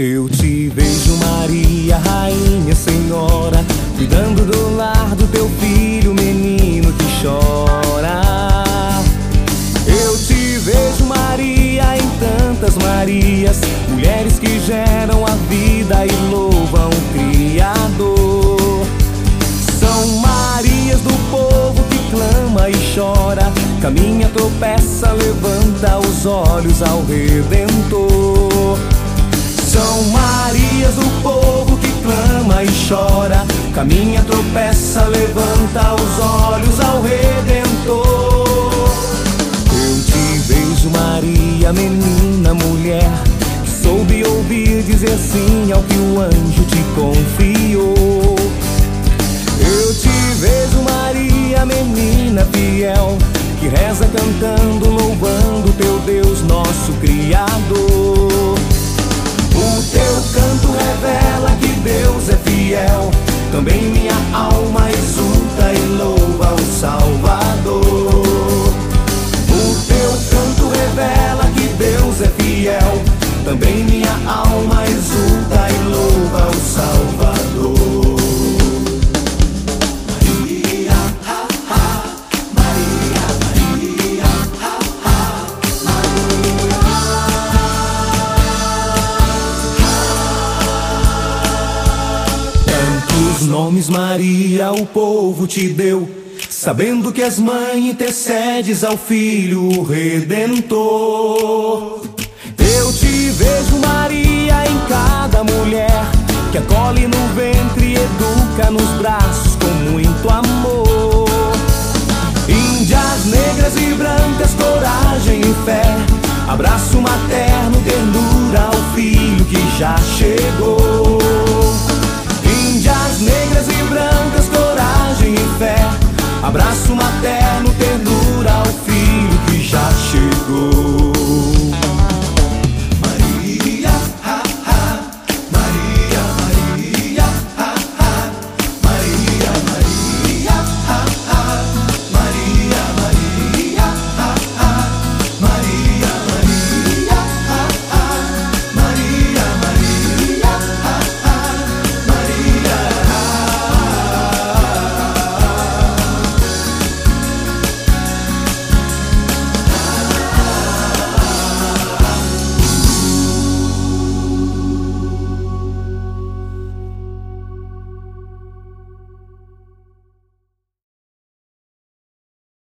Eu te vejo, Maria, Rainha, Senhora, cuidando do lar do teu filho, menino Marias, mulheres que geram a vida e louvam o Criador. São Marias do povo que clama e chora, caminha, tropeça, levanta os olhos ao Redentor. São Marias do povo que clama e chora, caminha, tropeça, levanta os olhos mulher, soube ouvir dizer sim ao que o anjo te confiou. Eu te vejo, Maria, menina fiel, que reza cantando, louvando teu Deus, nosso Criador. O teu canto revela que Deus é fiel. Também minha alma exulta e louva o Salvador. Fiel. Também minha alma exulta e louva o Salvador. Nomes, Maria, o povo te deu. Sabendo que és mãe, intercedes ao Filho Redentor. Nos braços com muito amor. Índias negras e brancas, coragem e fé. Abraço materno, ternura ao filho que já chegou. Índias negras e brancas, coragem e fé. Abraço materno.